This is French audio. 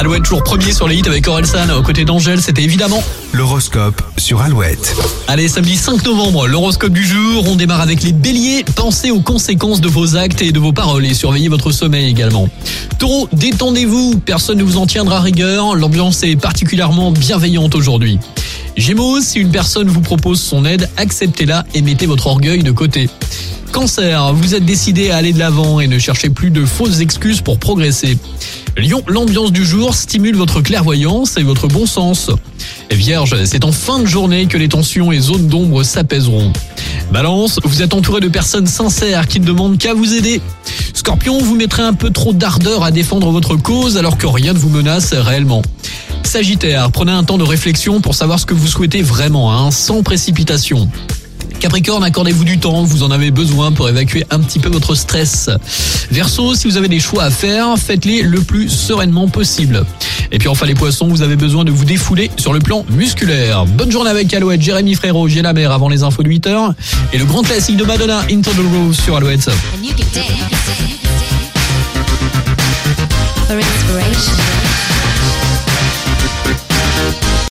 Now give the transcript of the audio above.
Alouette, toujours premier sur les hits avec Orelsan aux côtés d'Angèle, c'était évidemment L'horoscope sur Alouette. Allez, samedi 5 novembre, l'horoscope du jour. On démarre avec les béliers. Pensez aux conséquences de vos actes et de vos paroles et surveillez votre sommeil également. Taureau, détendez-vous. Personne ne vous en tiendra rigueur. L'ambiance est particulièrement bienveillante aujourd'hui. Gémeaux, si une personne vous propose son aide, acceptez-la et mettez votre orgueil de côté. Cancer, vous êtes décidé à aller de l'avant et ne cherchez plus de fausses excuses pour progresser. Lion, l'ambiance du jour stimule votre clairvoyance et votre bon sens. Vierge, c'est en fin de journée que les tensions et zones d'ombre s'apaiseront. Balance, vous êtes entouré de personnes sincères qui ne demandent qu'à vous aider. Scorpion, vous mettrez un peu trop d'ardeur à défendre votre cause alors que rien ne vous menace réellement. Sagittaire, prenez un temps de réflexion pour savoir ce que vous souhaitez vraiment, hein, sans précipitation. Capricorne, accordez-vous du temps, vous en avez besoin pour évacuer un petit peu votre stress. Verseau, si vous avez des choix à faire, faites-les le plus sereinement possible. Et puis enfin les poissons, vous avez besoin de vous défouler sur le plan musculaire. Bonne journée avec Alouette, Jérémy Frérot, j'ai la mer avant les infos de 8h. Et le grand classique de Madonna, Into the Rose sur Alouette.